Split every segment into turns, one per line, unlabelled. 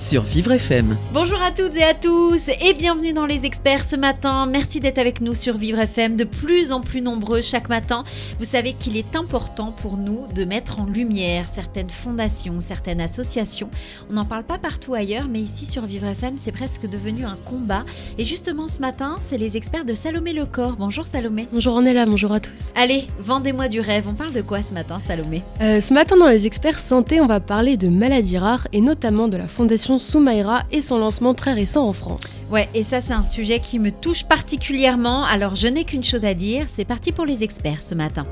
Sur Vivre FM.
Bonjour à toutes et à tous et bienvenue dans les experts ce matin. Merci d'être avec nous sur Vivre FM, de plus en plus nombreux chaque matin. Vous savez qu'il est important pour nous de mettre en lumière certaines fondations, certaines associations. On n'en parle pas partout ailleurs, mais ici sur Vivre FM, c'est presque devenu un combat. Et justement ce matin, c'est les experts de Salomé Le Corps. Bonjour Salomé.
Bonjour Ornella, bonjour à tous.
Allez, vendez-moi du rêve. On parle de quoi ce matin Salomé?
Euh, ce matin dans les experts santé, on va parler de maladies rares et notamment de la fondation Soumaïra et son lancement très récent en France.
Ouais, et ça c'est un sujet qui me touche particulièrement. Alors je n'ai qu'une chose à dire, c'est parti pour les experts ce matin.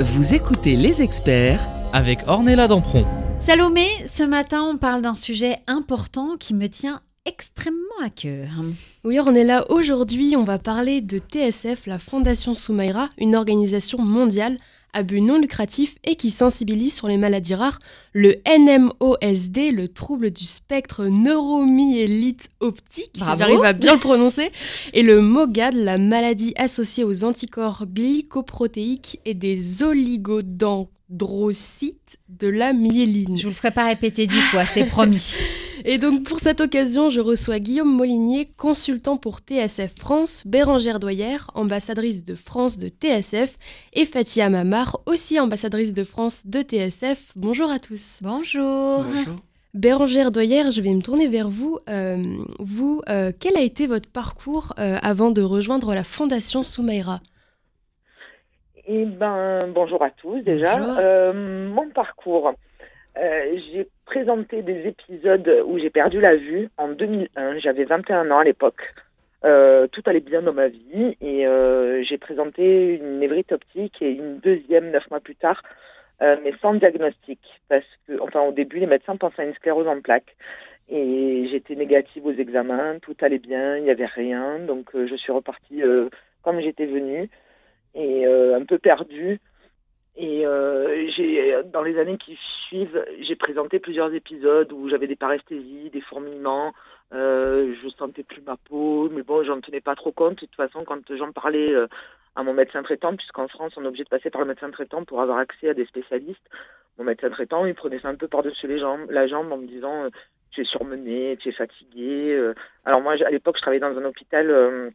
Vous écoutez les experts
Avec Ornella Dampron.
Salomé, ce matin, on parle d'un sujet important qui me tient extrêmement à cœur.
Oui Ornella, aujourd'hui on va parler de TSF, la fondation Soumaïra, une organisation mondiale à but non lucratif et qui sensibilise sur les maladies rares, le NMOSD, le trouble du spectre neuromyélite optique, si j'arrive à bien le prononcer, et le MOGAD, la maladie associée aux anticorps glycoprotéiques et des oligodendrocytes de la myéline.
Je vous le ferai pas répéter dix fois, c'est promis.
Et donc pour cette occasion, je reçois Guillaume Molinier, consultant pour TSF France, Bérangère Doyer, ambassadrice de France de TSF, et Fatia Mamar, aussi ambassadrice de France de TSF. Bonjour à tous.
Bonjour.
Bérangère Doyer, je vais me tourner vers vous. Euh, vous, euh, quel a été votre parcours euh, avant de rejoindre la Fondation Soumaïra?
Eh ben, bonjour à tous déjà.
Bonjour.
Euh, mon parcours, euh, j'ai présenté des épisodes où j'ai perdu la vue en 2001. J'avais 21 ans à l'époque. Euh, tout allait bien dans ma vie et euh, j'ai présenté une névrite optique et une deuxième neuf mois plus tard, euh, mais sans diagnostic parce que, enfin, au début, les médecins pensaient à une sclérose en plaques. Et j'étais négative aux examens, tout allait bien, il n'y avait rien, donc je suis repartie comme j'étais venue et un peu perdue. Et euh, dans les années qui suivent, j'ai présenté plusieurs épisodes où j'avais des paresthésies, des fourmillements, euh, je sentais plus ma peau, mais bon, j'en tenais pas trop compte. De toute façon, quand j'en parlais euh, à mon médecin traitant, puisqu'en France, on est obligé de passer par le médecin traitant pour avoir accès à des spécialistes, mon médecin traitant, il prenait ça un peu par-dessus les jambes, la jambe en me disant euh, tu es surmené, tu es fatigué. euh. Alors moi, à l'époque, je travaillais dans un hôpital, euh,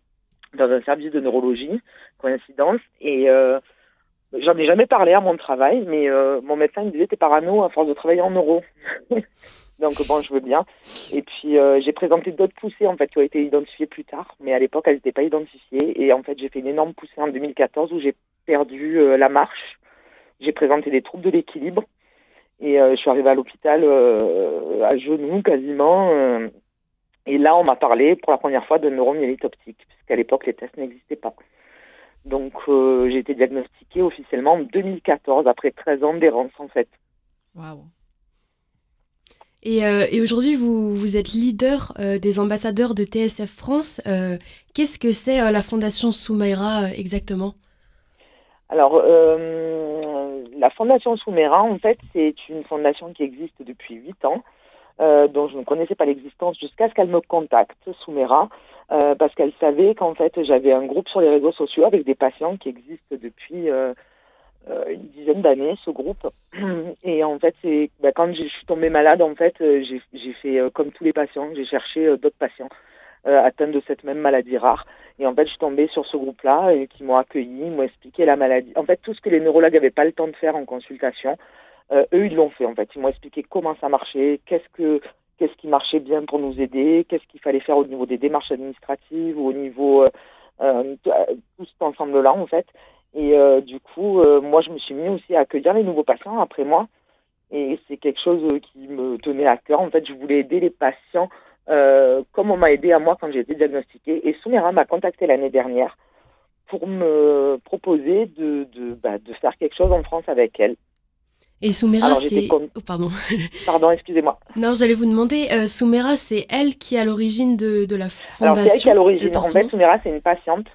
dans un service de neurologie, coïncidence, et euh, j'en ai jamais parlé à mon travail, mais euh, mon médecin me disait t'es parano à force de travailler en neuro. Donc bon, je veux bien. Et puis euh, j'ai présenté d'autres poussées en fait qui ont été identifiées plus tard, mais à l'époque elles n'étaient pas identifiées. Et en fait j'ai fait une énorme poussée en 2014 où j'ai perdu euh, la marche. J'ai présenté des troubles de l'équilibre et je suis arrivée à l'hôpital à genoux quasiment. et là on m'a parlé pour la première fois de neuromyélite optique, puisqu'à l'époque les tests n'existaient pas. Donc euh, j'ai été diagnostiquée officiellement en 2014 après 13 ans d'errance en fait.
Waouh.
Et, euh, et aujourd'hui, vous, vous êtes leader euh, des ambassadeurs de TSF France. Qu'est-ce que c'est la Fondation Soumaïra exactement?
Alors, la Fondation Soumera, en fait, c'est une fondation qui existe depuis huit ans, dont je ne connaissais pas l'existence jusqu'à ce qu'elle me contacte, Soumera, euh, parce qu'elle savait qu'en fait, j'avais un groupe sur les réseaux sociaux avec des patients qui existent depuis euh, euh, une dizaine d'années, ce groupe. Et en fait, bah, quand je suis tombée malade, en fait, j'ai fait comme tous les patients, j'ai cherché d'autres patients atteints de cette même maladie rare. Et en fait, je suis tombée sur ce groupe-là et qui m'ont accueilli, m'ont expliqué la maladie. En fait, tout ce que les neurologues n'avaient pas le temps de faire en consultation, eux, ils l'ont fait. En fait, ils m'ont expliqué comment ça marchait, qu'est-ce que qu'est-ce qui marchait bien pour nous aider, qu'est-ce qu'il fallait faire au niveau des démarches administratives ou au niveau euh, euh, tout tout cet ensemble-là, en fait. Et euh, du coup, euh, moi, je me suis mis aussi à accueillir les nouveaux patients après moi. Et c'est quelque chose euh, qui me tenait à cœur. En fait, je voulais aider les patients euh, comme on m'a aidé à moi quand j'ai été diagnostiquée. Et Soumera m'a contacté l'année dernière pour me proposer bah, de faire quelque chose en France avec elle.
Et Soumera,
Alors,
c'est. Oh, pardon.
Pardon, excusez-moi.
Non, j'allais vous demander, euh, Soumera, c'est elle qui est à l'origine de, de la
Alors,
fondation.
c'est elle qui est à l'origine. En fait, Soumera, c'est une patiente.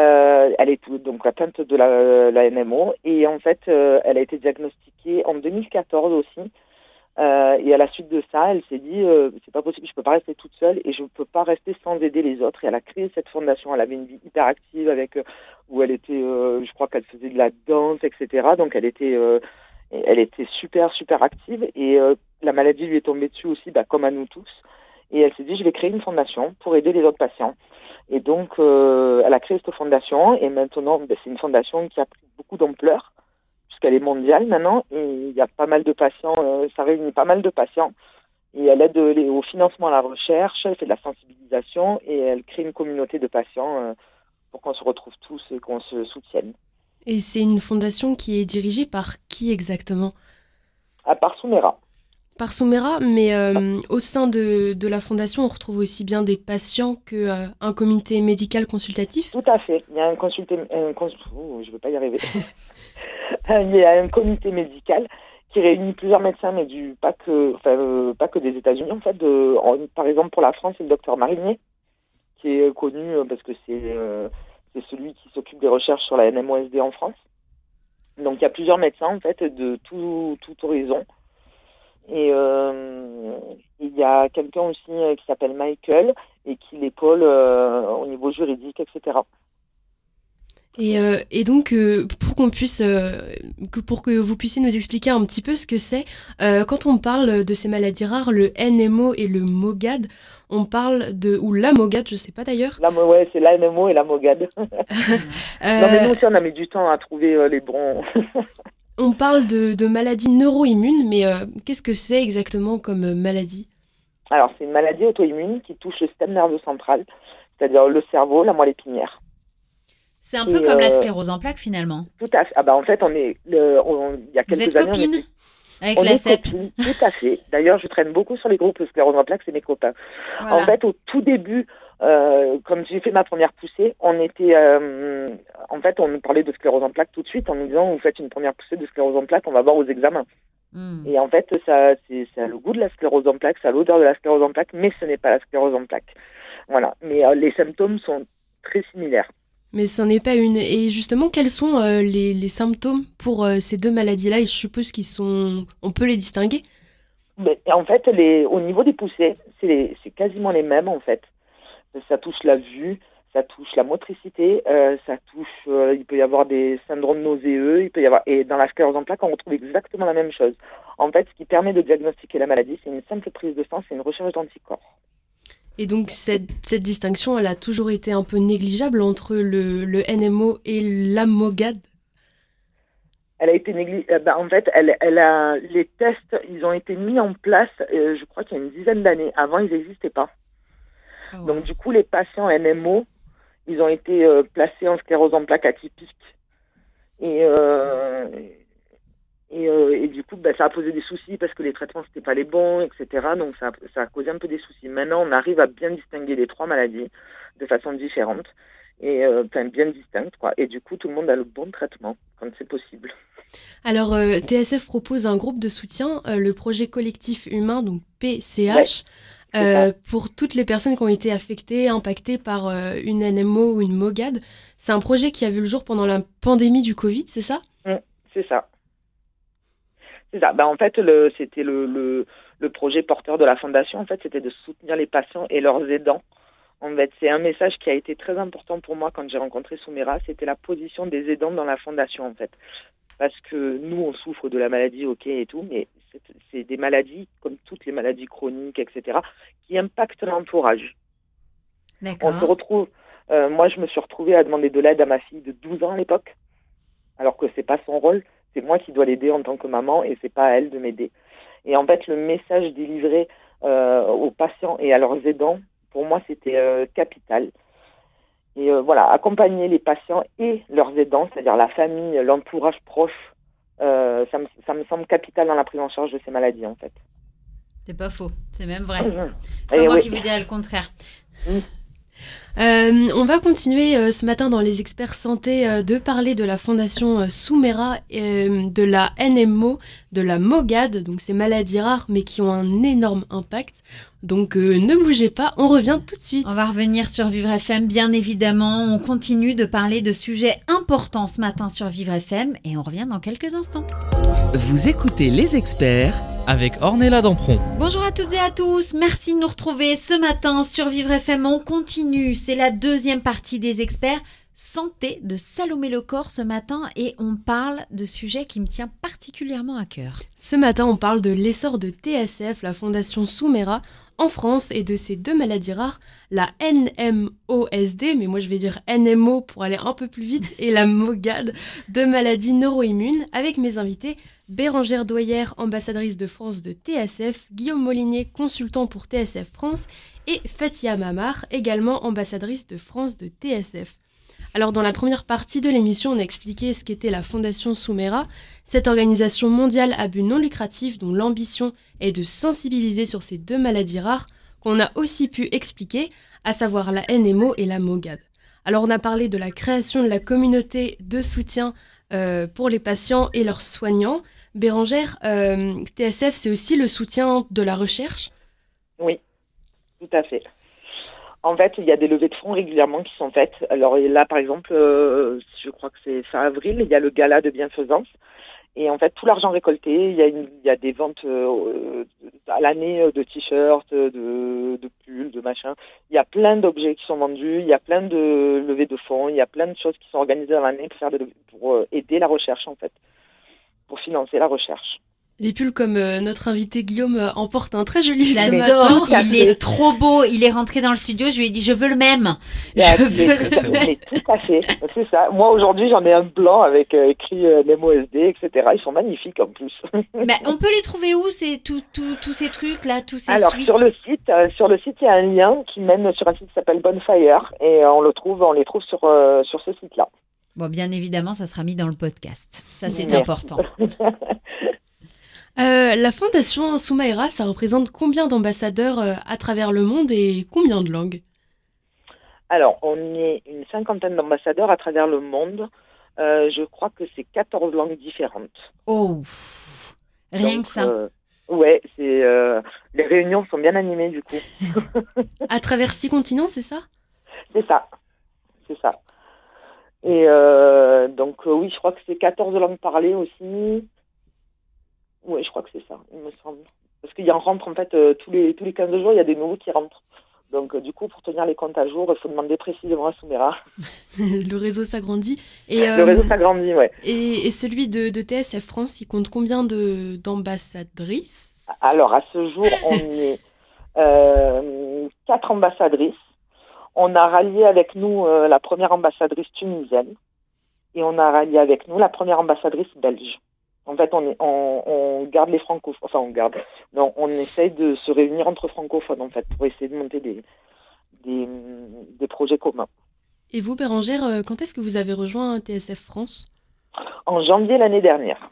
Euh, elle est donc atteinte de la, la NMO et en fait, euh, elle a été diagnostiquée en 2014 aussi. Euh, et à la suite de ça, elle s'est dit c'est pas possible, je peux pas rester toute seule et je peux pas rester sans aider les autres. Et elle a créé cette fondation. Elle avait une vie hyper active avec où elle était, je crois qu'elle faisait de la danse, etc. Donc elle était, elle était super super active et euh, la maladie lui est tombée dessus aussi, bah, comme à nous tous. Et elle s'est dit je vais créer une fondation pour aider les autres patients. Et donc, euh, elle a créé cette fondation et maintenant, ben, c'est une fondation qui a pris beaucoup d'ampleur puisqu'elle est mondiale maintenant et il y a pas mal de patients, euh, ça réunit pas mal de patients et elle aide au financement à la recherche, elle fait de la sensibilisation et elle crée une communauté de patients pour qu'on se retrouve tous et qu'on se soutienne.
Et c'est une fondation qui est dirigée par qui exactement?
À part Soumera.
Par Soumera, mais euh, au sein de, de la fondation, on retrouve aussi bien des patients qu'un un comité médical consultatif?
Tout à fait. Il y a un consulté, un cons- oh, je vais pas y arriver. Il y a un comité médical qui réunit plusieurs médecins, mais du pas que, enfin, euh, pas que des États-Unis en fait. De, en- par exemple, pour la France, c'est le docteur Marinier qui est connu euh, parce que c'est euh, c'est celui qui s'occupe des recherches sur la NMOSD en France. Donc il y a plusieurs médecins en fait de tout, horizon. Et euh, il y a quelqu'un aussi euh, qui s'appelle Michael et qui l'épaule euh, au niveau juridique, etc.
Et, euh, et donc, euh, pour qu'on puisse, euh, que, pour que vous puissiez nous expliquer un petit peu ce que c'est, quand on parle de ces maladies rares, le NMO et le MOGAD, on parle de, ou la MOGAD, je sais pas d'ailleurs.
La, ouais, c'est l'ANMO et la MOGAD. non, mais nous aussi, on a mis du temps à trouver les bons.
on parle de, de maladies neuro-immunes, mais qu'est-ce que c'est exactement comme maladie?
Alors, c'est une maladie auto-immune qui touche le système nerveux central, c'est-à-dire le cerveau, la moelle épinière.
C'est un peu
Et,
comme la
euh,
sclérose en plaques finalement.
Tout à fait. Ah bah, en fait, on est, le- on- il y a
Vous
quelques
êtes
années, on
copine
était
avec
On
la
est
CEP.
copines, tout à fait. D'ailleurs, je traîne beaucoup sur les groupes sclérose en plaques, c'est mes copains.
Voilà.
En fait, au tout début, euh, comme j'ai fait ma première poussée, on était, euh, en fait, on nous parlait de sclérose en plaques tout de suite en nous disant, vous faites une première poussée de sclérose en plaques, on va voir aux examens.
Hmm.
Et en fait, ça, c'est, ça a le goût de la sclérose en plaques, ça a l'odeur de la sclérose en plaques, mais ce n'est pas la sclérose en plaques. Voilà. Mais euh, les symptômes sont très similaires.
Mais ce n'est pas une. Et justement, quels sont euh, les, symptômes pour euh, ces deux maladies-là? Je suppose qu'ils sont. On peut les distinguer?
Mais en fait, les, au niveau des poussées, c'est, quasiment les mêmes en fait. Ça touche la vue, ça touche la motricité, euh, ça touche. il peut y avoir des syndromes nauséeux, il peut y avoir et dans la sclérose en plaques, on retrouve exactement la même chose. En fait, ce qui permet de diagnostiquer la maladie, c'est une simple prise de sang, c'est une recherche d'anticorps.
Et donc, cette, cette distinction, elle a toujours été un peu négligeable entre le, le NMO et la MOGAD?
Elle a été négligée. en fait, elle, elle a les tests, ils ont été mis en place. euh, je crois qu'il y a une dizaine d'années. Avant, ils n'existaient pas.
Ah
Donc du coup, les patients NMO, ils ont été euh, placés en sclérose en plaques atypique. Et, euh, et, euh, et du coup, bah, ça a posé des soucis parce que les traitements, c'était pas les bons, etc. Donc ça, a- ça a causé un peu des soucis. Maintenant, on arrive à bien distinguer les trois maladies de façon différente et euh, bien distincte. Quoi. Et du coup, tout le monde a le bon traitement quand c'est possible.
Alors, euh, TSF propose un groupe de soutien, le projet collectif humain, donc PCH, pour toutes les personnes qui ont été affectées, impactées par une NMO ou une MOGAD. C'est un projet qui a vu le jour pendant la pandémie du Covid, c'est ça?
C'est ça. C'est ça. Ben, en fait, le, c'était le, le, le projet porteur de la fondation. En fait, c'était de soutenir les patients et leurs aidants. En fait, c'est un message qui a été très important pour moi quand j'ai rencontré Soumera. C'était la position des aidants dans la fondation, en fait. Parce que nous, on souffre de la maladie, ok, et tout, mais c'est, c'est des maladies, comme toutes les maladies chroniques, etc., qui impactent l'entourage. On se
D'accord.
retrouve. euh, moi, je me suis retrouvée à demander de l'aide à ma fille de 12 ans à l'époque, alors que c'est pas son rôle. C'est moi qui dois l'aider en tant que maman et c'est pas à elle de m'aider. Et en fait, le message délivré euh, aux patients et à leurs aidants, pour moi, c'était euh, capital. Et euh, voilà, accompagner les patients et leurs aidants, c'est-à-dire la famille, l'entourage proche, ça, me, ça me semble capital dans la prise en charge de ces maladies, en fait.
C'est pas faux. C'est même vrai. Pas
Et
moi
oui.
qui vous dirais le contraire.
Euh, Euh, on va continuer euh, ce matin dans les experts santé euh, de parler de la fondation Soumera, de la NMO, de la MOGAD, donc ces maladies rares mais qui ont un énorme impact. Donc ne bougez pas, on revient tout de suite.
On va revenir sur Vivre FM, bien évidemment. On continue de parler de sujets importants ce matin sur Vivre FM et on revient dans quelques instants.
Vous écoutez les experts
avec Ornella Dampron.
Bonjour à toutes et à tous, merci de nous retrouver ce matin sur Vivre FM. On continue, c'est la deuxième partie des experts santé de Salomé Lecor ce matin et on parle de sujets qui me tient particulièrement à cœur.
Ce matin, on parle de l'essor de TSF, la fondation Soumera, en France et de ces deux maladies rares, la NMOSD, mais moi je vais dire NMO pour aller un peu plus vite, et la MOGAD, deux maladies neuro-immunes, avec mes invités Bérangère Doyer, ambassadrice de France de TSF, Guillaume Molinier, consultant pour TSF France, et Fatia Mamar, également ambassadrice de France de TSF. Alors dans la première partie de l'émission, on a expliqué ce qu'était la Fondation Soumera, cette organisation mondiale à but non lucratif dont l'ambition est de sensibiliser sur ces deux maladies rares qu'on a aussi pu expliquer, à savoir la NMO et la MOGAD. Alors on a parlé de la création de la communauté de soutien euh, pour les patients et leurs soignants. Bérangère, euh, TSF, c'est aussi le soutien de la recherche?
Oui, tout à fait. En fait, il y a des levées de fonds régulièrement qui sont faites. Alors là, par exemple, euh, je crois que c'est fin avril, il y a le gala de bienfaisance. Et en fait, tout l'argent récolté, il y a, des ventes euh, à l'année de t-shirts, de, de pulls, de machins. Il y a plein d'objets qui sont vendus, il y a plein de levées de fonds, il y a plein de choses qui sont organisées dans l'année pour, faire pour euh, aider la recherche, en fait, pour financer la recherche.
Les pulls, comme euh, notre invité Guillaume euh, en porte un très joli.
J'adore, il est trop beau. Il est rentré dans le studio, je lui ai dit je veux le même.
Je veux le même. Tout à fait, c'est ça. Moi aujourd'hui j'en ai un blanc avec euh, écrit MOSD, etc. Ils sont magnifiques en plus.
Mais on peut les trouver où c'est tous ces trucs là, tous ces
Alors sur le site, sur le site il y a un lien qui mène sur un site qui s'appelle Bonfire et on le trouve, on les trouve sur sur ce site là.
Bon, bien évidemment, ça sera mis dans le podcast. Ça, c'est important.
Euh, la fondation Soumaïra, ça représente combien d'ambassadeurs euh, à travers le monde et combien de langues?
Alors, on est une cinquantaine d'ambassadeurs à travers le monde. Euh, je crois que c'est 14 langues différentes.
Oh, rien que ça.
ouais, c'est les réunions sont bien animées du coup.
à travers six continents, c'est ça?
C'est ça, c'est ça. Et donc oui, je crois que c'est 14 langues parlées aussi. Oui, je crois que c'est ça, il me semble. Parce qu'il y en rentre en fait euh, tous les tous les 15 jours, il y a des nouveaux qui rentrent. Donc euh, du coup, pour tenir les comptes à jour, il faut demander précisément à Soumera.
le réseau s'agrandit.
Et, le réseau euh, s'agrandit, ouais.
Et, celui de, de, TSF France, il compte combien d'ambassadrices?
Alors à ce jour, on est quatre ambassadrices. On a rallié avec nous la première ambassadrice tunisienne et on a rallié avec nous la première ambassadrice belge. En fait, on, on, garde les francophones, enfin on garde, non, on essaye de se réunir entre francophones en fait pour essayer de monter des, des, projets communs.
Et vous, Bérangère, euh, quand est-ce que vous avez rejoint TSF France?
En janvier l'année dernière.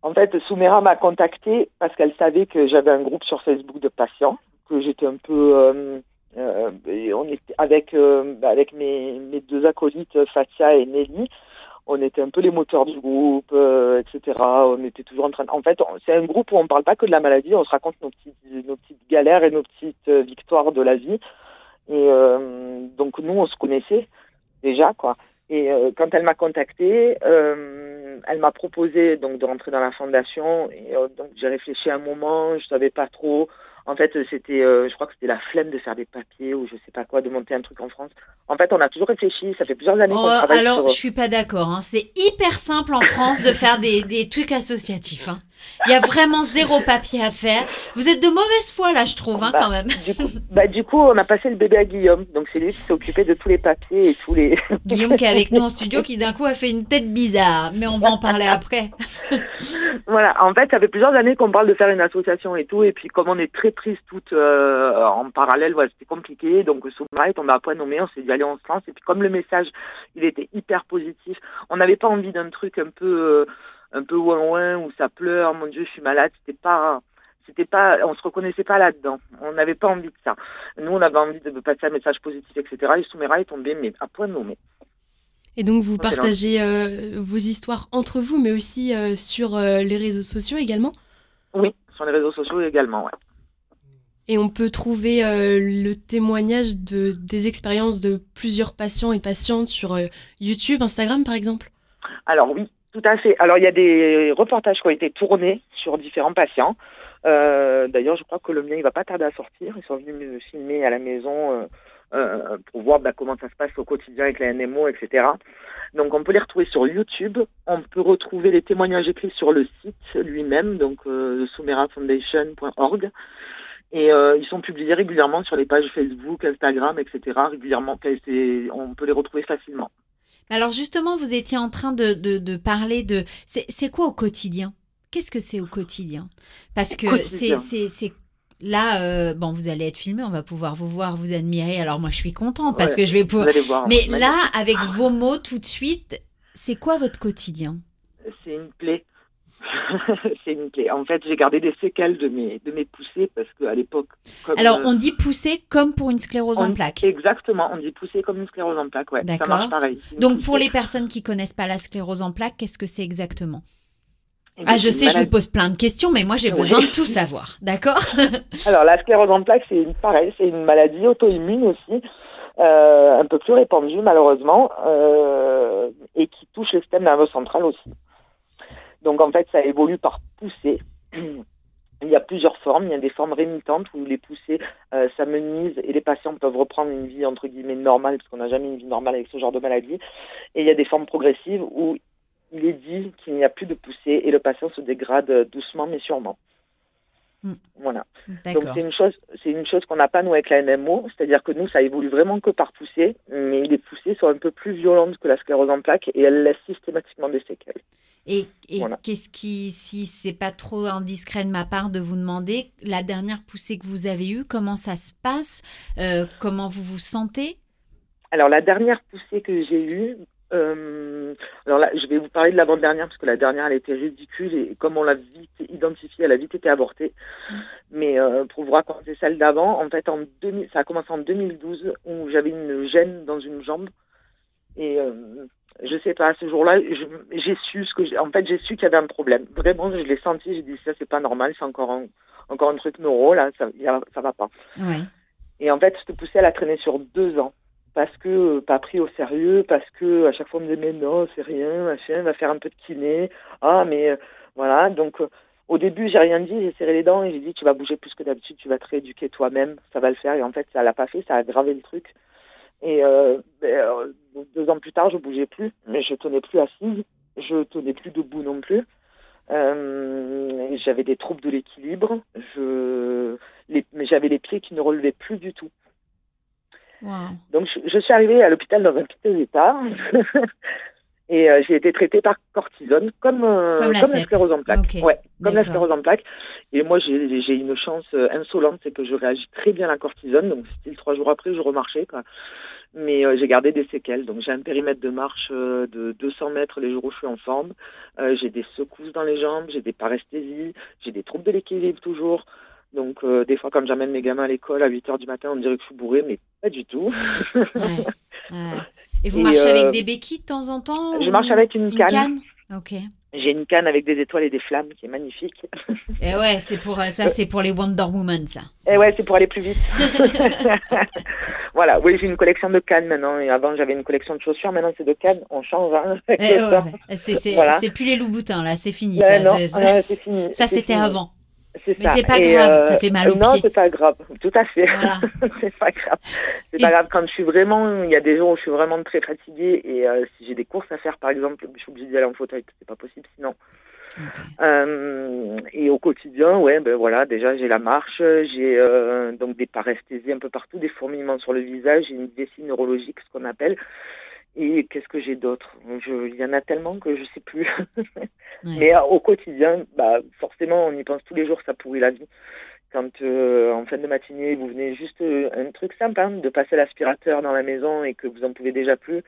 En fait, Soumera m'a contacté parce qu'elle savait que j'avais un groupe sur Facebook de patients, que j'étais un peu, euh, euh, on était avec avec mes, mes deux acolytes Fatia et Nelly on était un peu les moteurs du groupe, euh, etc. On était toujours en train. En fait, c'est un groupe où on ne parle pas que de la maladie, on se raconte nos petites, nos petites galères et nos petites euh, victoires de la vie. Et euh, donc nous, on se connaissait déjà, quoi. Et quand elle m'a contacté, elle m'a proposé donc de rentrer dans la fondation. Et donc j'ai réfléchi un moment, je savais pas trop. En fait, c'était, je crois que c'était la flemme de faire des papiers ou je sais pas quoi, de monter un truc en France. En fait, on a toujours réfléchi. Ça fait plusieurs années qu'on oh, travaille
alors,
sur...
Alors, je suis pas d'accord. Hein. C'est hyper simple en France de faire des, des trucs associatifs. Hein. Il y a vraiment zéro papier à faire. Vous êtes de mauvaise foi là, je trouve, hein,
bah,
quand même.
Du coup, bah, du coup, on a passé le bébé à Guillaume. Donc c'est lui qui s'est occupé de tous les papiers et tous les.
Guillaume qui est avec nous en studio, qui d'un coup a fait une tête bizarre. Mais on va en parler après.
voilà. En fait, ça fait plusieurs années qu'on parle de faire une association et tout. Et puis comme on est très prises toutes euh, en parallèle, voilà, c'était compliqué. Donc Soumara on à point nommé. On s'est dit allez, on se lance. Et puis comme le message, il était hyper positif. On n'avait pas envie d'un truc un peu. Euh, un peu ouin ouin où ça pleure, mon Dieu, je suis malade. C'était pas c'était pas, on se reconnaissait pas là-dedans. On n'avait pas envie de ça. Nous, on avait envie de passer un message positif, etc. Et Soumera est tombé, mais à point nommé.
Et donc, vous partagez vos histoires entre vous, mais aussi sur les réseaux sociaux également?
Oui, sur les réseaux sociaux également, ouais.
Et on peut trouver euh, le témoignage de, des expériences de plusieurs patients et patientes sur euh, YouTube, Instagram par exemple?
Alors oui, tout à fait. Alors il y a des reportages qui ont été tournés sur différents patients. Euh, d'ailleurs, je crois que le mien, il va pas tarder à sortir. Ils sont venus me filmer à la maison pour voir bah, comment ça se passe au quotidien avec la NMO, etc. Donc on peut les retrouver sur YouTube. On peut retrouver les témoignages écrits sur le site lui-même, donc euh, sumerafoundation.org. Et euh, ils sont publiés régulièrement sur les pages Facebook, Instagram, etc. Régulièrement, on peut les retrouver facilement.
Alors justement, vous étiez en train de, de, parler de... C'est quoi au quotidien? Qu'est-ce que c'est au quotidien? Parce que c'est Là, euh, bon, vous allez être filmé, on va pouvoir vous voir, vous admirer. Alors moi, je suis contente parce que je vais pouvoir. Mais là, avec vos mots tout de suite, c'est quoi votre quotidien?
C'est une plaie. c'est une clé. En fait, j'ai gardé des séquelles de mes, de mes poussées parce qu'à l'époque.
Alors, euh, on dit poussée comme pour une sclérose en plaques.
Exactement, on dit poussée comme une sclérose en plaques, ouais. Ça marche pareil.
Donc, pour les personnes qui connaissent pas la sclérose en plaques, qu'est-ce que c'est exactement? Eh ah, je sais, je vous pose plein de questions, mais moi j'ai besoin de tout savoir, d'accord?
Alors la sclérose en plaques, c'est pareil, c'est une maladie auto-immune aussi, euh, un peu plus répandue malheureusement, euh, et qui touche le système nerveux central aussi. Donc en fait, ça évolue par poussée. Il y a plusieurs formes. Il y a des formes rémitantes où les poussées euh, s'amenuisent et les patients peuvent reprendre une vie entre guillemets normale parce qu'on n'a jamais une vie normale avec ce genre de maladie. Et il y a des formes progressives où il est dit qu'il n'y a plus de poussée et le patient se dégrade doucement mais sûrement. Hmm. Voilà. Donc c'est une chose, c'est une chose qu'on n'a pas nous avec la NMO, c'est-à-dire que nous ça évolue vraiment que par poussée, mais les poussées sont un peu plus violentes que la sclérose en plaques et elles laissent systématiquement des séquelles.
Et, qu'est-ce qui, si c'est pas trop indiscret de ma part de vous demander, la dernière poussée que vous avez eue, comment ça se passe? Euh, Comment vous vous sentez?
Alors, la dernière poussée que j'ai eue, euh, alors là, je vais vous parler de l'avant-dernière parce que la dernière, elle était ridicule et comme on l'a vite identifiée, elle a vite été avortée. Mais euh, pour vous raconter celle d'avant, en fait, en 2000, ça a commencé en 2012 où j'avais une gêne dans une jambe et je sais pas, ce jour-là, j'ai su ce que en fait, j'ai su qu'il y avait un problème. Vraiment, je l'ai senti, j'ai dit ça, c'est pas normal, c'est encore un, encore un truc neuro, là, ça, ça va pas. Et en fait, cette poussée, elle a traîné sur deux ans. Parce que, euh, pas pris au sérieux, parce que à chaque fois, on me disait, mais non, c'est rien, machin, va faire un peu de kiné. Ah, mais euh, voilà. Donc, euh, au début, j'ai rien dit, j'ai serré les dents et j'ai dit, tu vas bouger plus que d'habitude, tu vas te rééduquer toi-même, ça va le faire. Et en fait, ça l'a pas fait, ça a aggravé le truc. Et ben, deux ans plus tard, je bougeais plus, mais je tenais plus assise, je tenais plus debout non plus. J'avais des troubles de l'équilibre, je, j'avais les pieds qui ne relevaient plus du tout. Donc je, je, suis arrivée à l'hôpital dans un petit état. Et euh, j'ai été traitée par cortisone, comme, euh, comme, la, sclérose en plaques. Ouais, comme la sclérose en plaques. Et moi, j'ai une chance euh, insolente, c'est que je réagis très bien à la cortisone. Donc, style trois jours après, je remarchais. Quoi. Mais j'ai gardé des séquelles. Donc, j'ai un périmètre de marche de 200 mètres les jours où je suis en forme. j'ai des secousses dans les jambes, j'ai des paresthésies, j'ai des troubles de l'équilibre toujours. Donc, des fois, quand j'amène mes gamins à l'école à 8 heures du matin, on me dirait que je suis bourrée, mais pas du tout.
ouais. Et vous marchez avec euh, des béquilles de temps en temps
Je marche avec une, canne.
Ok.
J'ai une canne avec des étoiles et des flammes qui est magnifique.
Et eh ouais, c'est pour ça, c'est pour les Wonder Woman, ça.
Et eh ouais, c'est pour aller plus vite. voilà, oui, j'ai une collection de cannes maintenant. Et avant, j'avais une collection de chaussures. Maintenant, c'est de cannes. On change. Hein,
eh c'est plus les loups boutins là, c'est fini. ça,
non, c'est fini.
Ça, c'était avant. Mais c'est pas grave, ça fait mal au
pied. Non, c'est pas grave, tout à fait. c'est pas grave. C'est pas grave quand je suis vraiment, il y a des jours où je suis vraiment très fatiguée et euh, si j'ai des courses à faire par exemple, je suis obligée d'y aller en fauteuil, c'est pas possible sinon. Euh, et au quotidien, ouais, ben voilà, déjà j'ai la marche, j'ai euh, donc des paresthésies un peu partout, des fourmillements sur le visage, j'ai une vessie neurologique, ce qu'on appelle. Et qu'est-ce que j'ai d'autre? Il y en a tellement que je sais plus. Mais euh, au quotidien, bah, forcément, on y pense tous les jours, ça pourrit la vie. Quand euh, en fin de matinée, vous venez juste euh, un truc simple, hein, de passer l'aspirateur dans la maison et que vous en pouvez déjà plus,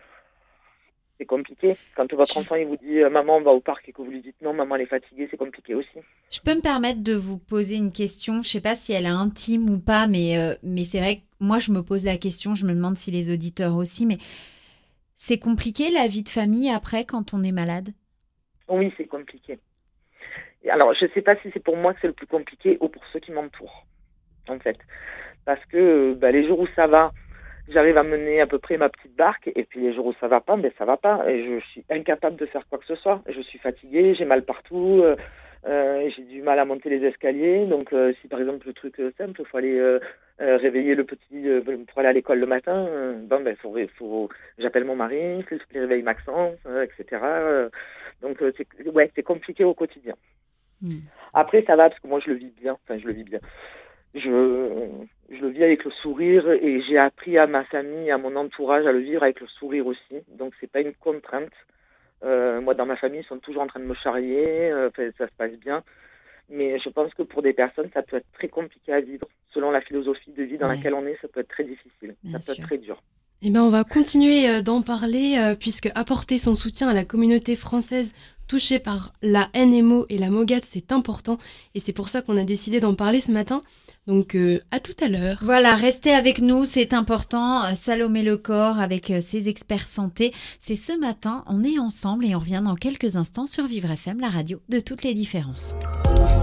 c'est compliqué. Quand votre enfant il vous dit maman on va au parc et que vous lui dites non maman elle est fatiguée, c'est compliqué aussi.
Je peux me permettre de vous poser une question. Je sais pas si elle est intime ou pas, mais euh, mais c'est vrai que moi je me pose la question. Je me demande si les auditeurs aussi. Mais c'est compliqué la vie de famille après quand on est malade?
Oui, c'est compliqué. alors je sais pas si c'est pour moi que c'est le plus compliqué ou pour ceux qui m'entourent en fait, parce que bah, les jours où ça va j'arrive à mener à peu près ma petite barque, et puis les jours où ça va pas, ben ça va pas, et je suis incapable de faire quoi que ce soit. Je suis fatiguée, j'ai mal partout, euh, euh, j'ai du mal à monter les escaliers. Donc, euh, si par exemple le truc simple, il faut aller réveiller le petit pour aller à l'école le matin, bon ben faut, faut j'appelle mon mari, il faut qu'il réveille Maxence, etc. donc c'est ouais, c'est compliqué au quotidien. Hmm. Après ça va parce que moi je le vis bien, enfin je le vis bien je, je le vis avec le sourire et j'ai appris à ma famille, à mon entourage à le vivre avec le sourire aussi. Donc c'est pas une contrainte. Euh, moi, dans ma famille, ils sont toujours en train de me charrier. Euh, ça se passe bien. Mais je pense que pour des personnes, ça peut être très compliqué à vivre. Selon la philosophie de vie dans laquelle on est, ça peut être très difficile. ça peut être très dur.
Eh ben, on va continuer euh, d'en parler euh, puisque apporter son soutien à la communauté française touchée par la NMO et la MOGAD, c'est important. Et c'est pour ça qu'on a décidé d'en parler ce matin. Donc euh, à tout à l'heure.
Voilà, restez avec nous, c'est important. Salomé Le Corps avec ses experts santé. C'est ce matin, on est ensemble et on revient dans quelques instants sur Vivre FM, la radio de toutes les différences.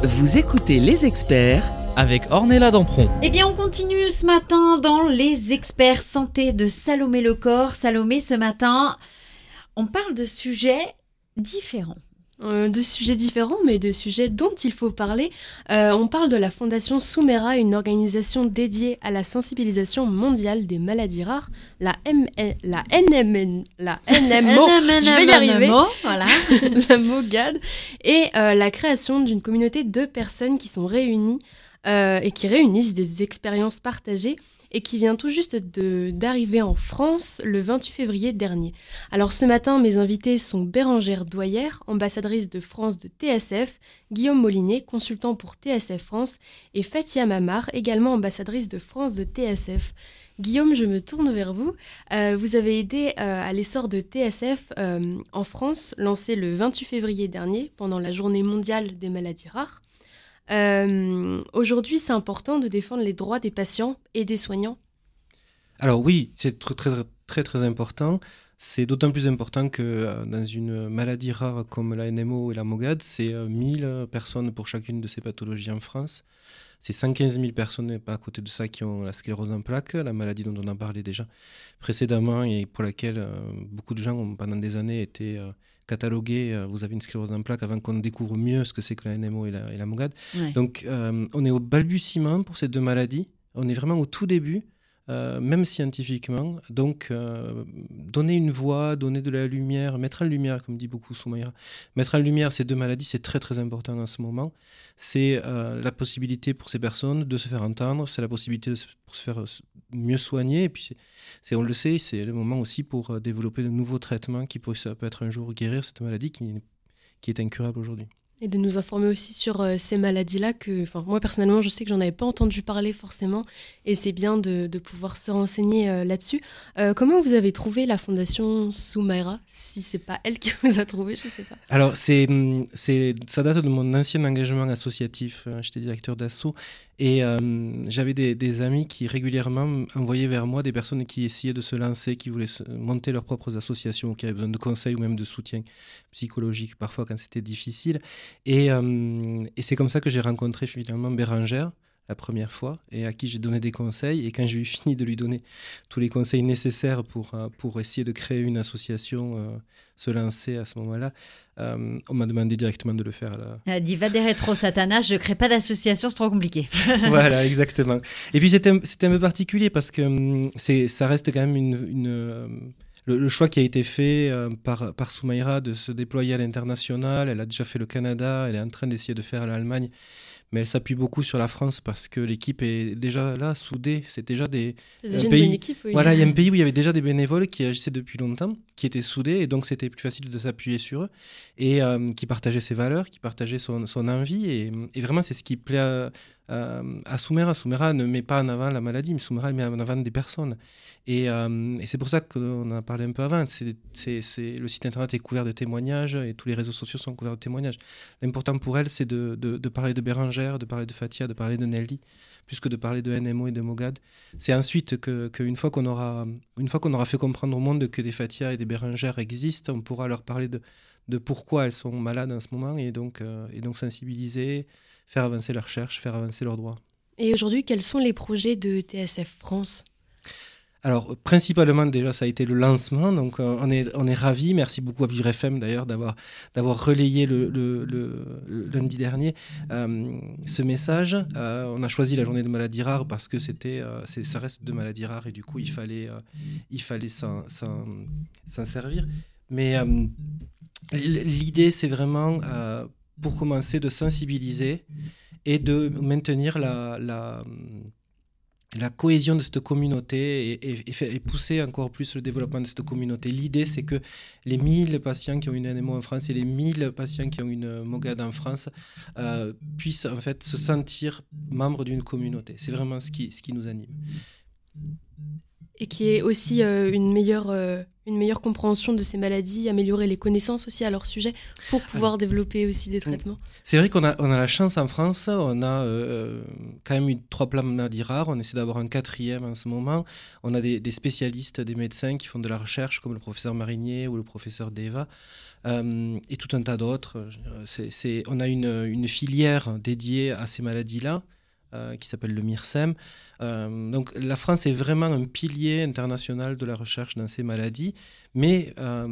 Vous écoutez les experts
avec Ornella Dampron.
Eh bien, on continue ce matin dans les experts santé de Salomé Le Corps. Salomé, ce matin, on parle de sujets différents.
Euh, de sujets différents, mais de sujets dont il faut parler. Euh, on parle de la Fondation Soumera, une organisation dédiée à la sensibilisation mondiale des maladies rares, la, M la NMN, la NMO, je vais y arriver, voilà. la MOGAD, et euh, la création d'une communauté de personnes qui sont réunies et qui réunissent des expériences partagées et qui vient tout juste d'arriver en France le 28 février dernier. Alors ce matin, mes invités sont Bérangère Doyer, ambassadrice de France de TSF, Guillaume Molinier, consultant pour TSF France, et Fatia Mamar, également ambassadrice de France de TSF. Guillaume, je me tourne vers vous. Euh, vous avez aidé euh, à l'essor de TSF euh, en France, lancé le 28 février dernier pendant la journée mondiale des maladies rares. Euh, aujourd'hui, c'est important de défendre les droits des patients et des soignants
Alors oui, c'est très, très très très important. C'est d'autant plus important que euh, dans une maladie rare comme la NMO et la MOGAD, c'est 1000 euh, personnes pour chacune de ces pathologies en France. C'est 115 000 personnes, à côté de ça, qui ont la sclérose en plaques, la maladie dont on a parlé déjà précédemment et pour laquelle beaucoup de gens ont pendant des années été catalogué, euh, vous avez une sclérose en plaques avant qu'on découvre mieux ce que c'est que la NMO et la, et la MOGAD. Donc, euh, on est au balbutiement pour ces deux maladies. On est vraiment au tout début. Euh, même scientifiquement. Donc, donner une voix, donner de la lumière, mettre en lumière, comme dit beaucoup Soumaïra, mettre en lumière ces deux maladies, c'est très très important en ce moment. C'est la possibilité pour ces personnes de se faire entendre, c'est la possibilité de se, pour se faire mieux soigner. Et puis, on le sait, c'est le moment aussi pour euh, développer de nouveaux traitements qui pourraient peut-être un jour guérir cette maladie qui est incurable aujourd'hui.
Et de nous informer aussi sur euh, ces maladies-là que, moi personnellement, je sais que j'en avais pas entendu parler forcément, et c'est bien de, pouvoir se renseigner euh, là-dessus. comment vous avez trouvé la fondation Soumaïra Si c'est pas elle qui vous a trouvé, je sais pas.
Alors c'est, hum, c'est, ça date de mon ancien engagement associatif. J'étais directeur d'assaut et euh, j'avais des, amis qui régulièrement envoyaient vers moi des personnes qui essayaient de se lancer, qui voulaient monter leurs propres associations, qui avaient besoin de conseils ou même de soutien psychologique parfois quand c'était difficile. Et, euh, et c'est comme ça que j'ai rencontré finalement Bérangère la première fois et à qui j'ai donné des conseils. Et quand j'ai eu fini de lui donner tous les conseils nécessaires pour, euh, pour essayer de créer une association, euh, se lancer à ce moment-là, euh, on m'a demandé directement de le faire.
Elle a dit va des rétro satanas, je ne crée pas d'association, c'est trop compliqué.
voilà, exactement. Et puis c'était un, un peu particulier parce que hum, ça reste quand même une, une le, choix qui a été fait par, par Soumaïra de se déployer à l'international. Elle a déjà fait le Canada, elle est en train d'essayer de faire l'Allemagne mais elle s'appuie beaucoup sur la France parce que l'équipe est déjà là, soudée. C'est déjà des
déjà pays. Une équipe, oui.
Voilà, il y a un pays où il y avait déjà des bénévoles qui agissaient depuis longtemps, qui étaient soudés, et donc c'était plus facile de s'appuyer sur eux, et euh, qui partageaient ses valeurs, qui partageaient son, son envie. Et, et vraiment, c'est ce qui plaît euh, à Soumera. Soumera ne met pas en avant la maladie, mais Soumera met en avant des personnes. Et, euh, et c'est pour ça qu'on en a parlé un peu avant. C'est, le site internet est couvert de témoignages et tous les réseaux sociaux sont couverts de témoignages. L'important pour elle, c'est de, de, parler de Bérangère, de parler de Fatia, de parler de Nelly, plus que de parler de NMO et de Mogad. C'est ensuite qu'une que fois qu'on aura, une fois qu'on aura fait comprendre au monde que des Fatia et des Bérangères existent, on pourra leur parler de, de pourquoi elles sont malades en ce moment et donc, euh, et donc sensibiliser, faire avancer la recherche, faire avancer leurs droits.
Et aujourd'hui, quels sont les projets de TSF France?
Alors, principalement, déjà, ça a été le lancement. Donc, euh, on est, on est ravis. Merci beaucoup à Vivre FM, d'ailleurs, d'avoir, d'avoir relayé le, le, lundi dernier euh, ce message. on a choisi la journée de maladies rares parce que c'était, ça reste de maladies rares et du coup, il fallait, il fallait s'en, s'en servir. Mais L'idée, c'est vraiment, euh, pour commencer, de sensibiliser et de maintenir la, la, cohésion de cette communauté et, pousser encore plus le développement de cette communauté. L'idée, c'est que les 1000 patients qui ont une NMO en France et les 1000 patients qui ont une MOGAD en France euh, puissent en fait se sentir membres d'une communauté. C'est vraiment ce qui, ce qui nous anime
et qui est aussi euh, une, meilleure, euh, une meilleure compréhension de ces maladies, améliorer les connaissances aussi à leur sujet pour pouvoir développer aussi des traitements.
C'est vrai qu'on a, on a la chance en France, on a euh, quand même eu trois maladies rares, on essaie d'avoir un quatrième en ce moment. On a des, spécialistes, des médecins qui font de la recherche comme le professeur Marinier ou le professeur Deva. et tout un tas d'autres. On a une, une filière dédiée à ces maladies-là, qui s'appelle le MIRSEM. Euh, donc la France est vraiment un pilier international de la recherche dans ces maladies, mais, euh,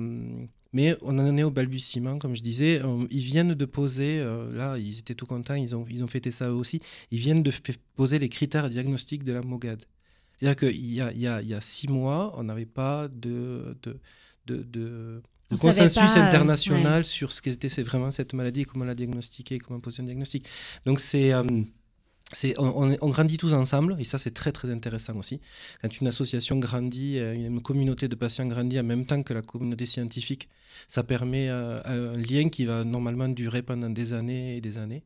mais on en est au balbutiement, comme je disais. Euh, ils viennent de poser, là ils étaient tout contents, ils ont, ils ont fêté ça eux aussi, ils viennent de poser les critères diagnostiques de la MOGAD. C'est-à-dire qu'il y a, il y, a, il y a six mois, on n'avait pas de, de, de, de consensus international sur ce qu'était vraiment cette maladie, comment la diagnostiquer, comment poser un diagnostic. Donc c'est on, grandit tous ensemble, et ça c'est très très intéressant aussi. Quand une association grandit, euh, une communauté de patients grandit en même temps que la communauté scientifique, ça permet euh, un lien qui va normalement durer pendant des années et des années.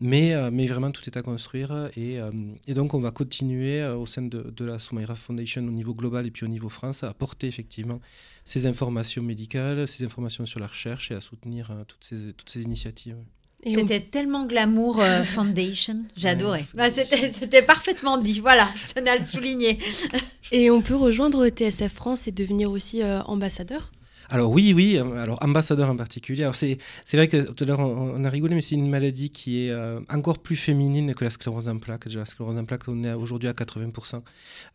Mais, euh, vraiment tout est à construire et, donc on va continuer au sein de, la Soumaïra Foundation au niveau global et puis au niveau France à apporter effectivement ces informations médicales, ces informations sur la recherche et à soutenir toutes ces initiatives.
C'était tellement glamour euh, foundation, j'adorais. Bah, c'était parfaitement dit, voilà, je tenais à le souligner.
et on peut rejoindre TSF France et devenir aussi euh, ambassadeur?
Alors oui, oui, euh, alors ambassadeur en particulier. Alors c'est, c'est vrai que tout à l'heure on, a rigolé, mais c'est une maladie qui est encore plus féminine que la sclérose en plaques. La sclérose en plaques, on est aujourd'hui à 80%.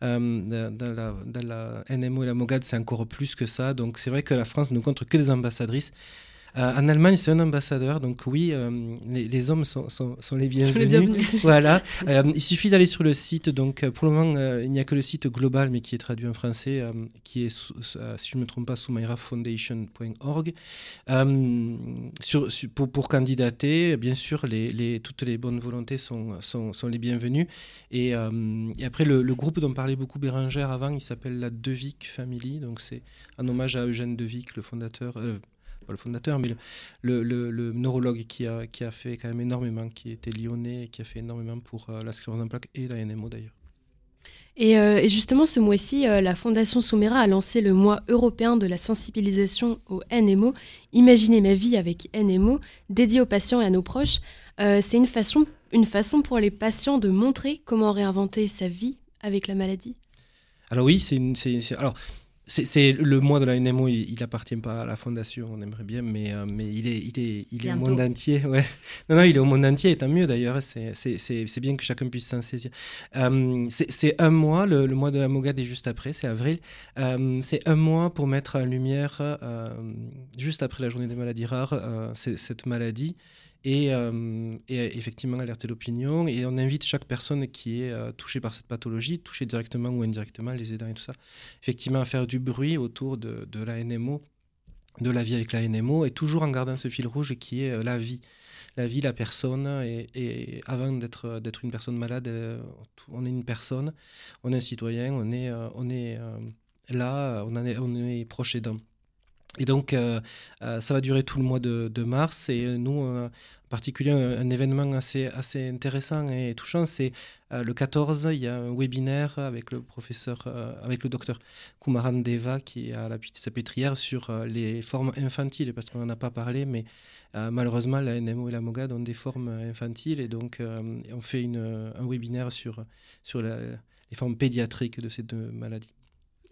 dans, la, dans la NMO et la MOGAD, c'est encore plus que ça. Donc c'est vrai que la France ne compte que des ambassadrices. Euh, en Allemagne, c'est un ambassadeur, donc oui, euh, les, hommes sont, les bienvenus. voilà. Euh, il suffit d'aller sur le site. Donc, pour le moment, il n'y a que le site global, mais qui est traduit en français, qui est, si je ne me trompe pas, soumairafoundation.org. Sur, pour, pour, candidater, bien sûr, les, toutes les bonnes volontés sont, sont, les bienvenues. Et, après, le, le, groupe dont parlait beaucoup Bérangère avant, il s'appelle la Devic Family. Donc, c'est un hommage à Eugène Devic, le fondateur, le fondateur, mais le, neurologue qui a, qui a fait quand même énormément, qui était lyonnais et qui a fait énormément pour euh, la sclérose en plaques et la NMO d'ailleurs.
Et, euh, justement, ce mois-ci, euh, la Fondation Soumera a lancé le mois européen de la sensibilisation au NMO, Imaginez ma vie avec NMO, dédié aux patients et à nos proches. C'est une façon, une façon pour les patients de montrer comment réinventer sa vie avec la maladie?
Alors oui, c'est une, alors c'est le mois de la NMO, il n'appartient pas à la fondation, on aimerait bien, mais, euh, mais il est, il est, il est au monde entier. Ouais. Non, non, il est au monde entier, tant mieux d'ailleurs, c'est bien que chacun puisse s'en saisir. Euh, c'est un mois, le, mois de la Mogad est juste après, c'est avril. Euh, c'est un mois pour mettre en lumière, juste après la journée des maladies rares, cette maladie euh, et, effectivement alerter l'opinion. Et on invite chaque personne qui est euh, touchée par cette pathologie, touchée directement ou indirectement, les aidants et tout ça, effectivement à faire du bruit autour de, la NMO, de la vie avec la NMO, et toujours en gardant ce fil rouge qui est euh, la vie. La vie, la personne, et, avant d'être une personne malade, on est une personne, on est un citoyen, on est, on est là, on, est, on est proche aidant. Et donc, ça va durer tout le mois de, mars. Et nous, en particulier, un, événement assez, intéressant et touchant, c'est le 14, il y a un webinaire avec le professeur, avec le docteur Kumaran Deva, qui est à la sapétrière, sur les formes infantiles, parce qu'on n'en a pas parlé, mais malheureusement, la NMO et la MOGAD ont des formes infantiles. Et donc, on fait un webinaire sur, sur les formes pédiatriques de ces deux maladies.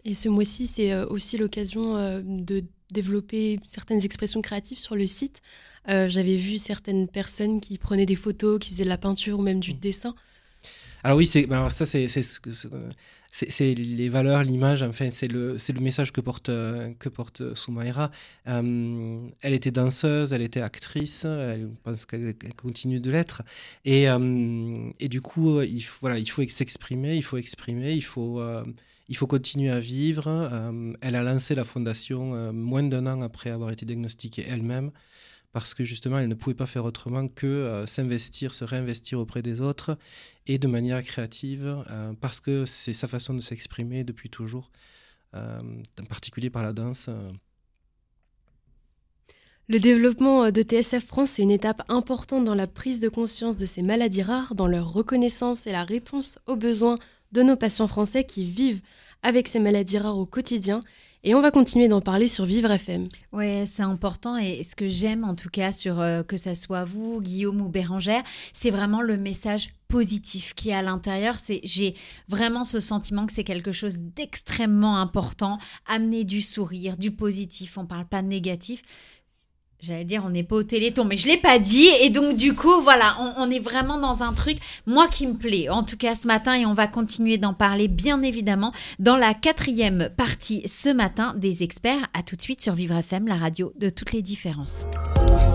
Et ce mois-ci, c'est aussi l'occasion de développer certaines expressions créatives sur le site. Euh, j'avais vu certaines personnes qui prenaient des photos, qui faisaient de la peinture ou même du mm. dessin.
Alors oui, c'est ça c'est c'est les valeurs, l'image, enfin c'est le message que porte euh, que porte Soumaïra. Euh, elle était danseuse, elle était actrice, elle pense qu'elle continue de l'être et et du coup il voilà il faut s'exprimer, il faut exprimer, il faut il faut continuer à vivre. Euh, elle a lancé la fondation euh, moins d'un an après avoir été diagnostiquée elle-même, parce que justement, elle ne pouvait pas faire autrement que euh, s'investir, se réinvestir auprès des autres, et de manière créative, parce que c'est sa façon de s'exprimer depuis toujours, en particulier par la danse.
Le développement de TSF France est une étape importante dans la prise de conscience de ces maladies rares, dans leur reconnaissance et la réponse aux besoins de nos patients français qui vivent avec ces maladies rares au quotidien. Et on va continuer d'en parler sur Vivre FM.
Oui, c'est important. Et ce que j'aime, en tout cas, sur euh, que ça soit vous, Guillaume ou Bérangère, c'est vraiment le message positif qui est à l'intérieur. C'est j'ai vraiment ce sentiment que c'est quelque chose d'extrêmement important. Amener du sourire, du positif. On parle pas de négatif. J'allais dire, on n'est pas au téléthon, mais je l'ai pas dit. Et donc, du coup, voilà, on, est vraiment dans un truc, moi, qui me plaît. En tout cas, ce matin, et on va continuer d'en parler, bien évidemment, dans la quatrième partie ce matin des experts. À tout de suite sur Vivre FM, la radio de toutes les différences.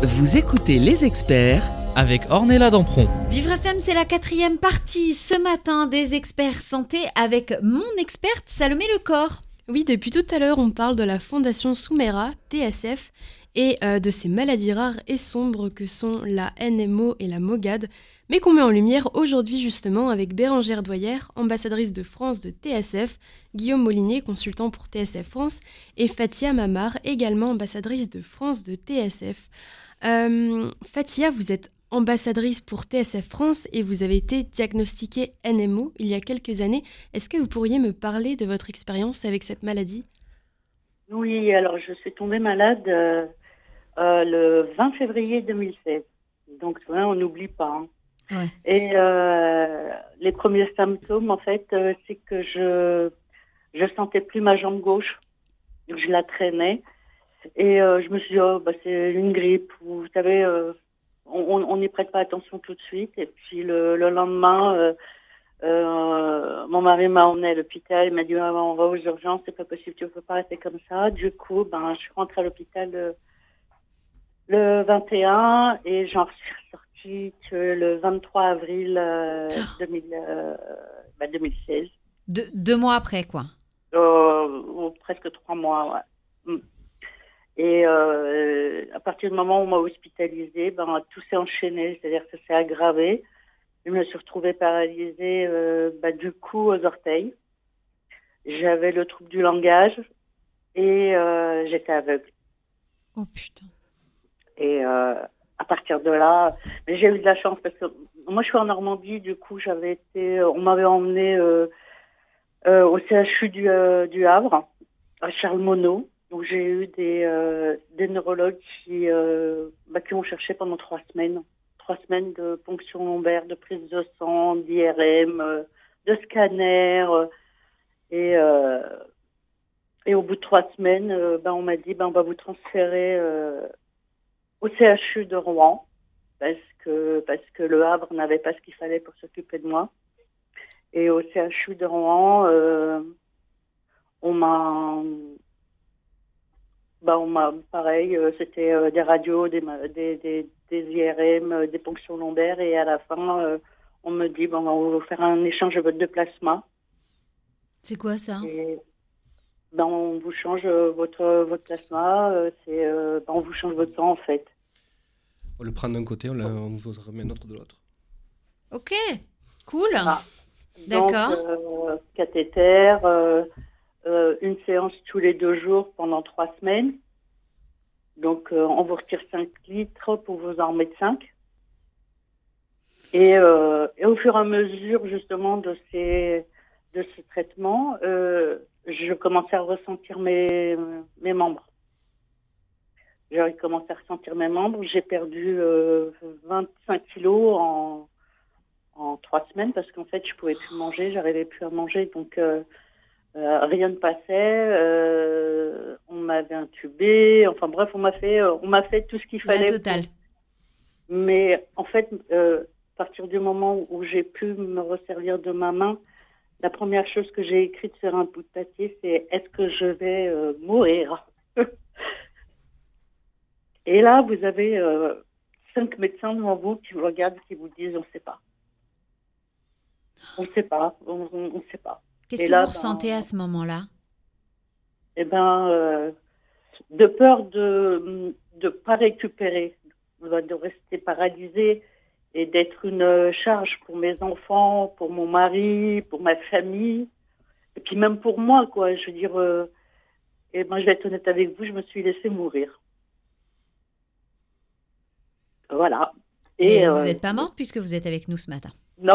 Vous écoutez les experts
avec Ornella Dampron.
Vivre FM, c'est la quatrième partie ce matin des experts santé avec mon experte Salomé Lecor.
Oui, depuis tout à l'heure, on parle de la Fondation Soumera, TSF, et euh, de ces maladies rares et sombres que sont la NMO et la MOGAD, mais qu'on met en lumière aujourd'hui justement avec Bérangère Doyère, ambassadrice de France de TSF, Guillaume Molinier, consultant pour TSF France, et Fatia Mamar, également ambassadrice de France de TSF. Euh, Fatia, vous êtes ambassadrice pour TSF France et vous avez été diagnostiquée NMO il y a quelques années. Est-ce que vous pourriez me parler de votre expérience avec cette maladie?
Oui, alors je suis tombée malade euh, le 20 février 2016. Donc, on n'oublie pas. Hein. Et euh, les premiers symptômes, en fait, euh, c'est que je je sentais plus ma jambe gauche. Je la traînais. Et je me suis dit, oh, bah, c'est une grippe. Vous savez, on n'y prête pas attention tout de suite. Et puis le, le lendemain, mon mari m'a emmené à l'hôpital. Il m'a dit, ah, on va aux urgences, c'est pas possible, tu ne peux pas rester comme ça. Du coup, ben, je suis rentrée à l'hôpital le 21 et j'en suis sortie que le 23 avril 2000, euh, ah. bah 2016.
deux mois après, quoi
euh, Presque trois mois, ouais. Mm. Et euh, à partir du moment où on m'a hospitalisée, ben, tout s'est enchaîné, c'est-à-dire que ça s'est aggravé. Je me suis retrouvée paralysée euh, bah, du cou aux orteils. J'avais le trouble du langage et euh, j'étais aveugle.
Oh putain.
Et euh, à partir de là, j'ai eu de la chance parce que moi je suis en Normandie, du coup j'avais été, on m'avait emmené euh, euh, au CHU du, du Havre, à Charles Monod. Donc j'ai eu des, des neurologues qui, bah, qui ont cherché pendant trois semaines, trois semaines de ponction lombaire, de prise de sang, d'IRM, de scanner. et, et au bout de trois semaines, ben, on m'a dit ben, on va vous transférer au CHU de Rouen parce que parce que le Havre n'avait pas ce qu'il fallait pour s'occuper de moi. Et au CHU de Rouen, euh, on m'a bah on m'a pareil, euh, c'était euh, des radios, des, des, des, des IRM, des ponctions lombaires et à la fin on me dit bon on va vous faire un échange de plasma.
C'est quoi ça?
Ben, on vous change euh, votre, votre plasma, euh, c'est, euh, ben, on vous change votre sang en fait.
On le prend d'un côté, on, on vous remet l'autre de l'autre.
Ok, cool. Ah. D'accord.
cathéter, une séance tous les deux jours pendant trois semaines. Donc, on vous retire 5 litres pour vous en remettre 5. Et, et, au fur et à mesure, justement, de ces, de ce traitement, je commençais à ressentir mes, mes membres. J'ai commencé à ressentir mes membres. J'ai perdu 25 kilos en, en trois semaines parce qu'en fait, je pouvais plus manger, j'arrivais plus à manger, donc euh, euh, rien ne passait. Euh, on m'avait intubé, enfin bref, on m'a fait, on m'a fait tout ce qu'il fallait.
total.
Mais en fait, à partir du moment où j'ai pu me resservir de ma main, la première chose que j'ai écrite sur un bout de papier, c'est est-ce que je vais mourir? Et là, vous avez cinq médecins devant vous qui vous regardent, qui vous disent on ne sait pas. On ne sait pas. On ne sait pas.
Qu'est-ce que vous ressentez à ce moment-là?
Eh bien, euh, de peur de ne pas récupérer, de rester paralysée et d'être une charge pour mes enfants, pour mon mari, pour ma famille, et puis même pour moi, quoi. Je veux dire, euh, et moi, je vais être honnête avec vous, je me suis laissée mourir. Voilà.
Et, vous n'êtes euh, pas morte puisque vous êtes avec nous ce matin.
Non.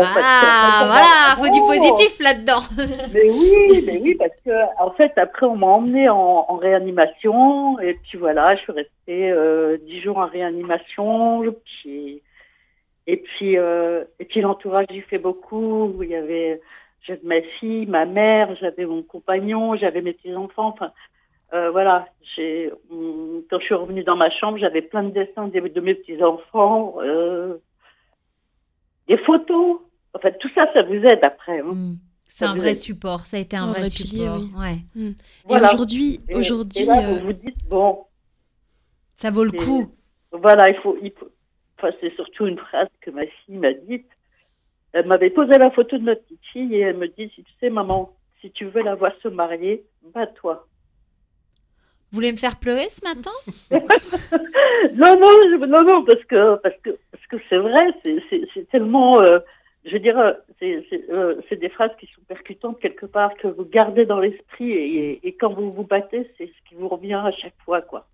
Ah, voilà, faut du positif là-dedans.
mais oui, mais oui, parce que en fait, après, on m'a emmenée en, réanimation et puis voilà, je suis restée euh, dix jours en réanimation. Puis, et puis, euh, et puis l'entourage, il fait beaucoup. Il y avait, j'avais ma fille, ma mère, j'avais mon compagnon, j'avais mes petits enfants. Enfin, euh, voilà, j'ai, quand je suis revenue dans ma chambre, j'avais plein de dessins de, de mes petits enfants. Euh, des photos. En fait, tout ça, ça vous aide après. Hein.
Mm. C'est un vrai support. Ça a été un, vrai, support. Ouais.
Mm. Et aujourd'hui, aujourd'hui,
là, vous euh, vous dites bon.
Ça vaut le coup.
Voilà, il faut. Enfin, c'est surtout une phrase que ma fille m'a dite. Elle m'avait posé la photo de notre petite fille et elle me dit si tu sais, maman, si tu veux la voir se marier, bats-toi.
Vous voulez me faire pleurer ce matin?
Non, non, non, non, parce que parce que parce que c'est vrai, c'est tellement, euh, je veux dire, euh, c'est des phrases qui sont percutantes quelque part que vous gardez dans l'esprit et, et, quand vous vous battez, c'est ce qui vous revient à chaque fois, quoi.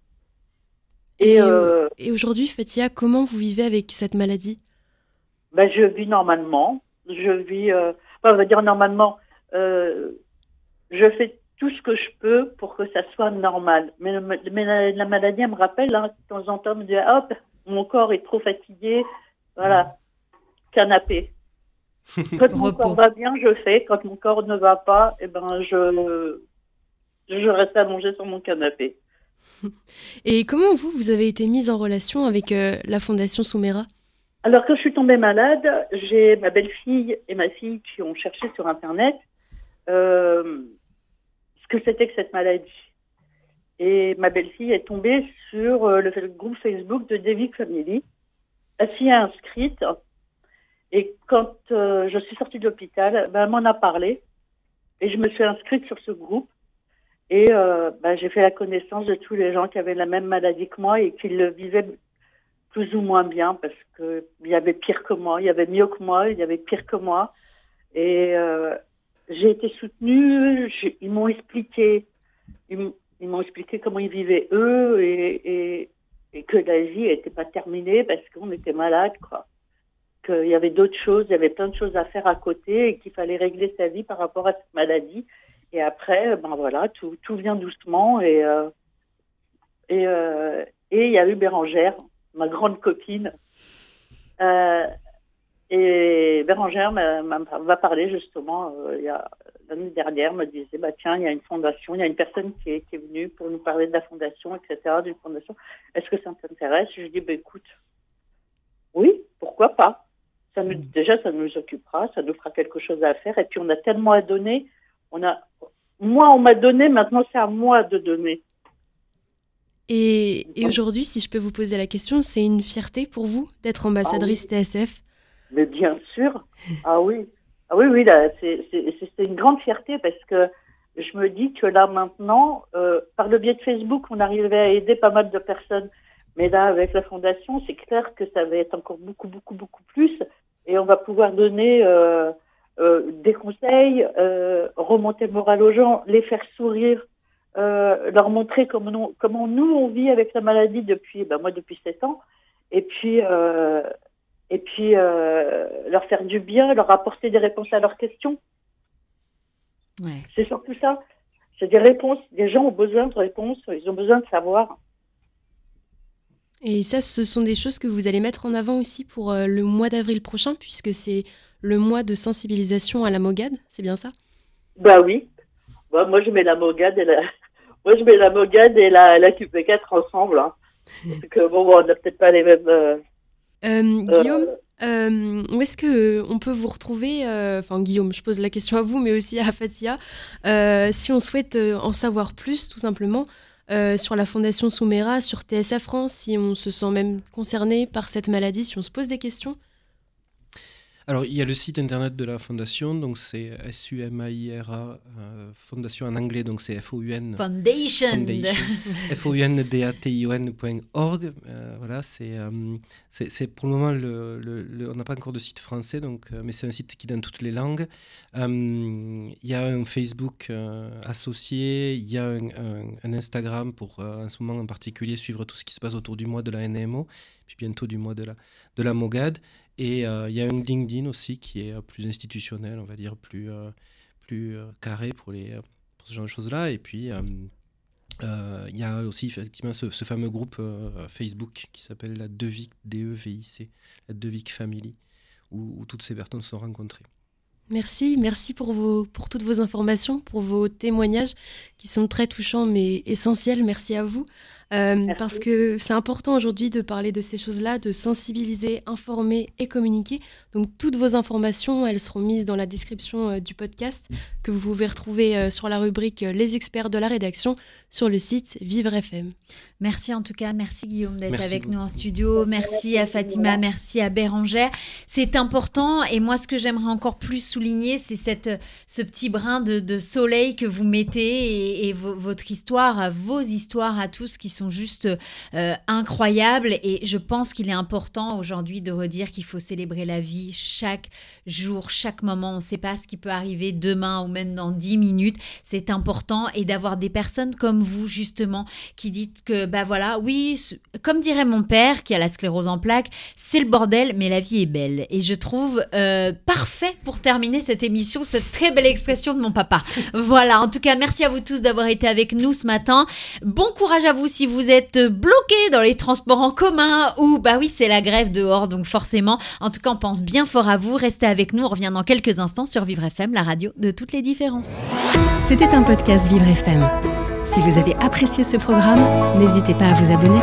Et, euh, et aujourd'hui, Fatia, comment vous vivez avec cette maladie?
Ben, je vis normalement. Je vis, on va dire normalement. je fais tout ce que je peux pour que ça soit normal. Mais, la, maladie, elle me rappelle, hein, de temps en temps, me dit, hop, mon corps est trop fatigué, voilà, canapé. Quand mon corps va bien, je fais. Quand mon corps ne va pas, eh ben, je, je reste allongée sur mon canapé.
Et comment vous, vous avez été mise en relation avec euh, la Fondation Soumera?
Alors, quand je suis tombée malade, j'ai ma belle-fille et ma fille qui ont cherché sur Internet. Euh, que c'était que cette maladie. Et ma belle-fille est tombée sur euh, le, groupe Facebook de David Family. Elle s'y est inscrite. Et quand je suis sortie de l'hôpital, ben, elle m'en a parlé. Et je me suis inscrite sur ce groupe. Et euh, ben, j'ai fait la connaissance de tous les gens qui avaient la même maladie que moi et qui le vivaient plus ou moins bien parce qu'il y avait pire que moi, il y avait mieux que moi, il y avait pire que moi. Et j'ai été soutenue, ils m'ont expliqué, ils m'ont expliqué comment ils vivaient eux et, et, que la vie n'était pas terminée parce qu'on était malade, quoi. Qu'il y avait d'autres choses, il y avait plein de choses à faire à côté et qu'il fallait régler sa vie par rapport à cette maladie. Et après, ben voilà, tout, tout vient doucement et euh, et euh, et il y a eu Bérangère, ma grande copine. Euh, et Bérangère m'a parlé justement euh, l'année dernière, me disait bah tiens il y a une fondation, il y a une personne qui est, qui est venue pour nous parler de la fondation, etc. D'une fondation. Est-ce que ça t'intéresse? Je dis bah écoute, oui, pourquoi pas? Ça nous, déjà ça nous occupera, ça nous fera quelque chose à faire. Et puis on a tellement à donner. On a, moi on m'a donné, maintenant c'est à moi de donner.
Et, et aujourd'hui, si je peux vous poser la question, c'est une fierté pour vous d'être ambassadrice ah TSF
mais bien sûr. Ah oui. Ah oui, oui, c'est une grande fierté parce que je me dis que là maintenant, euh, par le biais de Facebook, on arrivait à aider pas mal de personnes. Mais là, avec la fondation, c'est clair que ça va être encore beaucoup, beaucoup, beaucoup plus. Et on va pouvoir donner euh, des conseils, remonter le moral aux gens, les faire sourire. leur montrer comment nous, comment nous on vit avec la maladie depuis, ben moi depuis 7 ans, et puis et puis leur faire du bien, leur apporter des réponses à leurs questions. Ouais. C'est surtout ça. C'est des réponses. Les gens ont besoin de réponses. Ils ont besoin de savoir.
Et ça, ce sont des choses que vous allez mettre en avant aussi pour euh, le mois d'avril prochain, puisque c'est le mois de sensibilisation à la mogade, c'est bien ça?
Bah oui. Bah, moi, je mets la mogade et la, moi, je mets la mogade et la, la QP4 ensemble. Hein. Parce que bon, on n'a peut-être pas les mêmes. Euh,
euh, Guillaume, où est-ce que on peut vous retrouver Enfin, Guillaume, je pose la question à vous, mais aussi à Fatia. si on souhaite en savoir plus, tout simplement, euh, sur la Fondation Soumera, sur TSA France, si on se sent même concerné par cette maladie, si on se pose des questions?
Alors, il y a le site internet de la fondation, donc c'est S-U-M-A-I-R-A, euh, fondation en anglais, donc c'est F-O-U-N.
Foundation.
F-O-U-N-D-A-T-I-O-N.org. Euh, voilà, c'est, euh, c'est, pour le moment, le, on n'a pas encore de site français, donc, mais c'est un site qui donne toutes les langues. Il y a un Facebook associé, il y a un, Instagram pour, en ce moment en particulier, suivre tout ce qui se passe autour du mois de la NMO, puis bientôt du mois de la, de la MOGAD. Et euh, il y a un LinkedIn aussi qui est euh, plus institutionnel, on va dire, plus, euh, plus carré pour, les, pour ce genre de choses-là. Et puis, il y a aussi effectivement ce, fameux groupe Facebook qui s'appelle la Devic, D-E-V-I-C, la Devic Family, où, toutes ces personnes sont rencontrées.
Merci, merci pour, vos, pour toutes vos informations, pour vos témoignages qui sont très touchants mais essentiels. Merci à vous. Euh, parce que c'est important aujourd'hui de parler de ces choses-là, de sensibiliser, informer et communiquer. Donc toutes vos informations, elles seront mises dans la description euh, du podcast que vous pouvez retrouver euh, sur la rubrique Les experts de la rédaction sur le site Vivre FM.
Merci en tout cas, merci Guillaume d'être avec nous en studio, merci à Fatima, merci à Bérangère. C'est important et moi ce que j'aimerais encore plus souligner, c'est cette ce petit brin de, soleil que vous mettez et, votre histoire, vos histoires à tous qui sont juste euh, incroyables et je pense qu'il est important aujourd'hui de redire qu'il faut célébrer la vie chaque jour, chaque moment. On ne sait pas ce qui peut arriver demain ou même dans dix minutes. C'est important et d'avoir des personnes comme vous justement qui dites que bah voilà, oui, comme dirait mon père qui a la sclérose en plaques, c'est le bordel, mais la vie est belle. Et je trouve euh, parfait pour terminer cette émission, cette très belle expression de mon papa. Voilà, en tout cas, merci à vous tous d'avoir été avec nous ce matin. Bon courage à vous si vous êtes bloqués dans les transports en commun ou, bah oui, c'est la grève dehors, donc forcément. En tout cas, on pense bien fort à vous. Restez avec nous, on revient dans quelques instants sur Vivre FM, la radio de toutes les différences.
C'était un podcast Vivre FM. Si vous avez apprécié ce programme, n'hésitez pas à vous abonner.